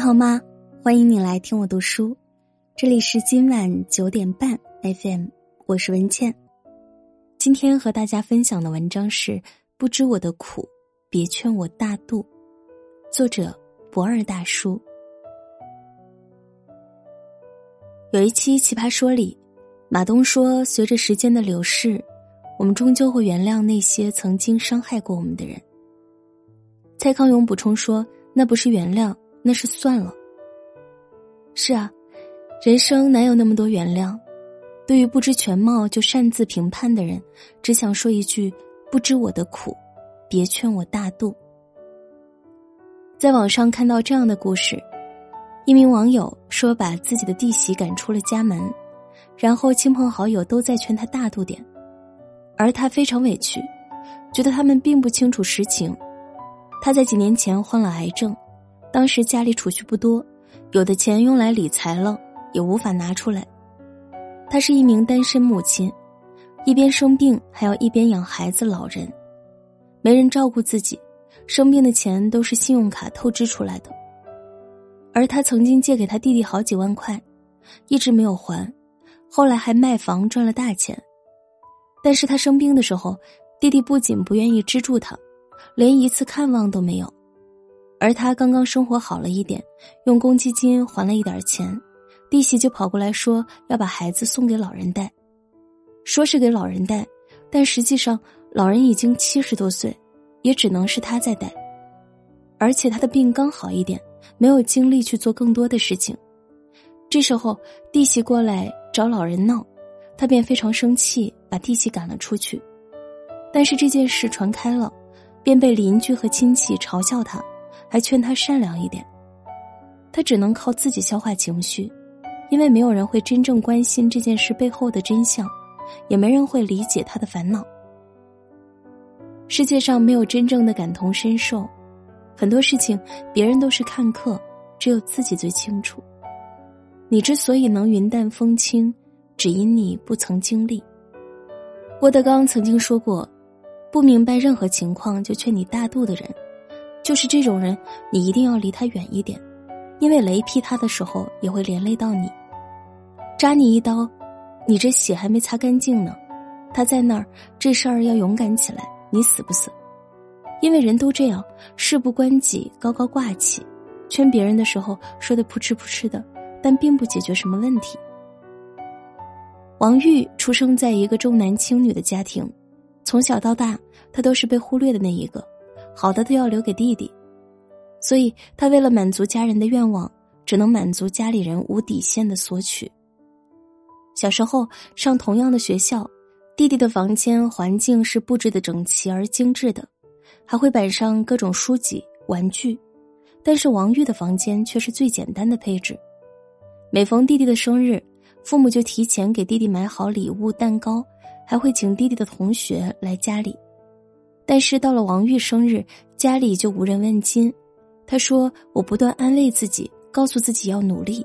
好吗？欢迎你来听我读书，这里是今晚九点半 FM，我是文倩。今天和大家分享的文章是《不知我的苦，别劝我大度》，作者博二大叔。有一期《奇葩说》里，马东说：“随着时间的流逝，我们终究会原谅那些曾经伤害过我们的人。”蔡康永补充说：“那不是原谅。”那是算了。是啊，人生哪有那么多原谅？对于不知全貌就擅自评判的人，只想说一句：不知我的苦，别劝我大度。在网上看到这样的故事：一名网友说把自己的弟媳赶出了家门，然后亲朋好友都在劝他大度点，而他非常委屈，觉得他们并不清楚实情。他在几年前患了癌症。当时家里储蓄不多，有的钱用来理财了，也无法拿出来。她是一名单身母亲，一边生病还要一边养孩子、老人，没人照顾自己，生病的钱都是信用卡透支出来的。而她曾经借给他弟弟好几万块，一直没有还，后来还卖房赚了大钱。但是他生病的时候，弟弟不仅不愿意资助他，连一次看望都没有。而他刚刚生活好了一点，用公积金还了一点钱，弟媳就跑过来说要把孩子送给老人带，说是给老人带，但实际上老人已经七十多岁，也只能是他在带，而且他的病刚好一点，没有精力去做更多的事情。这时候弟媳过来找老人闹，他便非常生气，把弟媳赶了出去。但是这件事传开了，便被邻居和亲戚嘲笑他。还劝他善良一点，他只能靠自己消化情绪，因为没有人会真正关心这件事背后的真相，也没人会理解他的烦恼。世界上没有真正的感同身受，很多事情别人都是看客，只有自己最清楚。你之所以能云淡风轻，只因你不曾经历。郭德纲曾经说过：“不明白任何情况就劝你大度的人。”就是这种人，你一定要离他远一点，因为雷劈他的时候也会连累到你。扎你一刀，你这血还没擦干净呢，他在那儿，这事儿要勇敢起来，你死不死？因为人都这样，事不关己，高高挂起，劝别人的时候说的扑哧扑哧的，但并不解决什么问题。王玉出生在一个重男轻女的家庭，从小到大，他都是被忽略的那一个。好的都要留给弟弟，所以他为了满足家人的愿望，只能满足家里人无底线的索取。小时候上同样的学校，弟弟的房间环境是布置的整齐而精致的，还会摆上各种书籍、玩具，但是王玉的房间却是最简单的配置。每逢弟弟的生日，父母就提前给弟弟买好礼物、蛋糕，还会请弟弟的同学来家里。但是到了王玉生日，家里就无人问津。他说：“我不断安慰自己，告诉自己要努力。”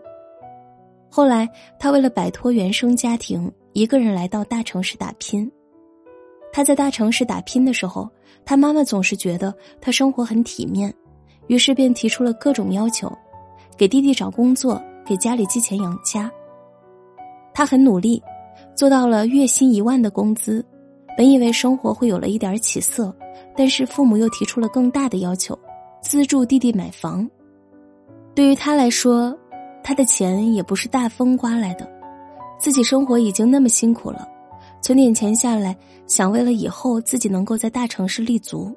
后来，他为了摆脱原生家庭，一个人来到大城市打拼。他在大城市打拼的时候，他妈妈总是觉得他生活很体面，于是便提出了各种要求，给弟弟找工作，给家里寄钱养家。他很努力，做到了月薪一万的工资。本以为生活会有了一点起色，但是父母又提出了更大的要求，资助弟弟买房。对于他来说，他的钱也不是大风刮来的，自己生活已经那么辛苦了，存点钱下来，想为了以后自己能够在大城市立足，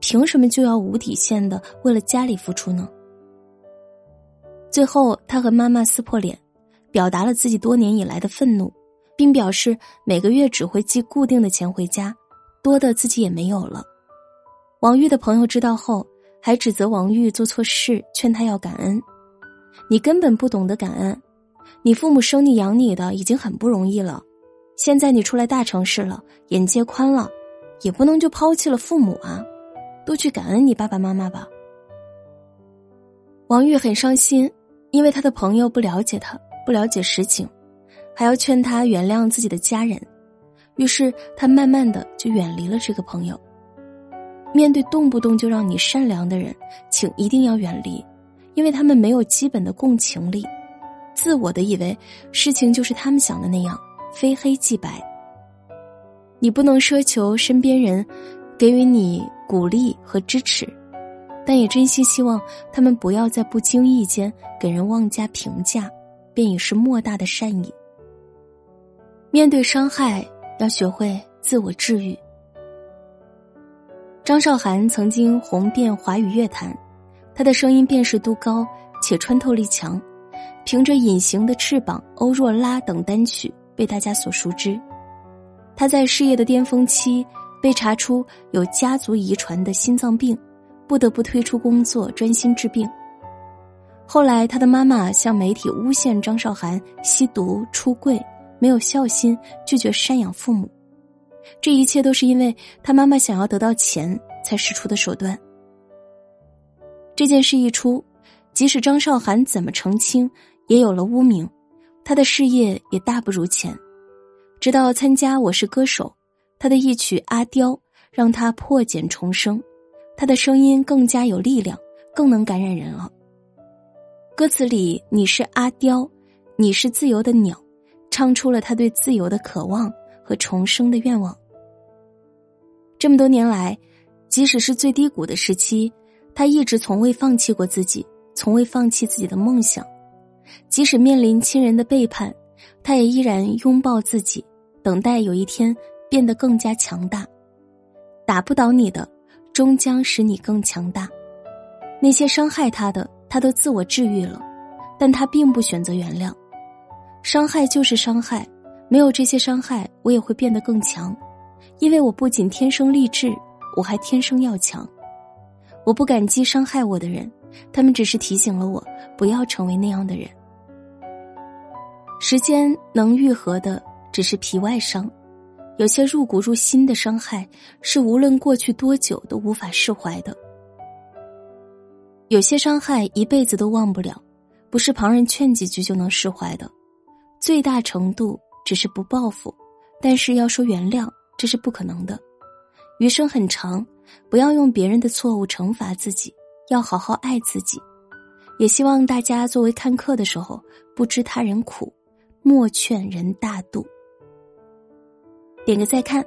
凭什么就要无底线的为了家里付出呢？最后，他和妈妈撕破脸，表达了自己多年以来的愤怒。并表示每个月只会寄固定的钱回家，多的自己也没有了。王玉的朋友知道后，还指责王玉做错事，劝他要感恩。你根本不懂得感恩，你父母生你养你的已经很不容易了，现在你出来大城市了，眼界宽了，也不能就抛弃了父母啊，多去感恩你爸爸妈妈吧。王玉很伤心，因为他的朋友不了解他，不了解实情。还要劝他原谅自己的家人，于是他慢慢的就远离了这个朋友。面对动不动就让你善良的人，请一定要远离，因为他们没有基本的共情力，自我的以为事情就是他们想的那样，非黑即白。你不能奢求身边人给予你鼓励和支持，但也真心希望他们不要在不经意间给人妄加评价，便已是莫大的善意。面对伤害，要学会自我治愈。张韶涵曾经红遍华语乐坛，她的声音辨识度高且穿透力强，凭着《隐形的翅膀》《欧若拉》等单曲被大家所熟知。他在事业的巅峰期被查出有家族遗传的心脏病，不得不退出工作专心治病。后来，他的妈妈向媒体诬陷张韶涵吸毒、出柜、没有孝心、拒绝赡养父母。这一切都是因为他妈妈想要得到钱才使出的手段。这件事一出，即使张韶涵怎么澄清，也有了污名，他的事业也大不如前。直到参加《我是歌手》，他的一曲《阿刁》让他破茧重生，他的声音更加有力量，更能感染人了。歌词里“你是阿刁，你是自由的鸟”，唱出了他对自由的渴望和重生的愿望。这么多年来，即使是最低谷的时期，他一直从未放弃过自己，从未放弃自己的梦想。即使面临亲人的背叛，他也依然拥抱自己。等待有一天变得更加强大，打不倒你的，终将使你更强大。那些伤害他的，他都自我治愈了，但他并不选择原谅。伤害就是伤害，没有这些伤害，我也会变得更强，因为我不仅天生丽质，我还天生要强。我不感激伤害我的人，他们只是提醒了我不要成为那样的人。时间能愈合的。只是皮外伤，有些入骨入心的伤害，是无论过去多久都无法释怀的。有些伤害一辈子都忘不了，不是旁人劝几句就能释怀的。最大程度只是不报复，但是要说原谅，这是不可能的。余生很长，不要用别人的错误惩罚自己，要好好爱自己。也希望大家作为看客的时候，不知他人苦，莫劝人大度。点个再看，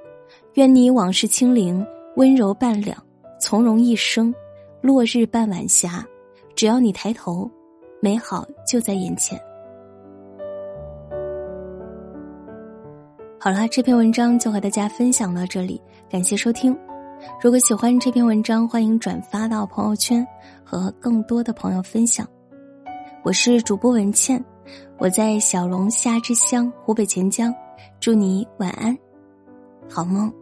愿你往事清零，温柔半两，从容一生，落日伴晚霞。只要你抬头，美好就在眼前。好啦，这篇文章就和大家分享到这里，感谢收听。如果喜欢这篇文章，欢迎转发到朋友圈，和更多的朋友分享。我是主播文倩，我在小龙虾之乡湖北潜江，祝你晚安。好梦。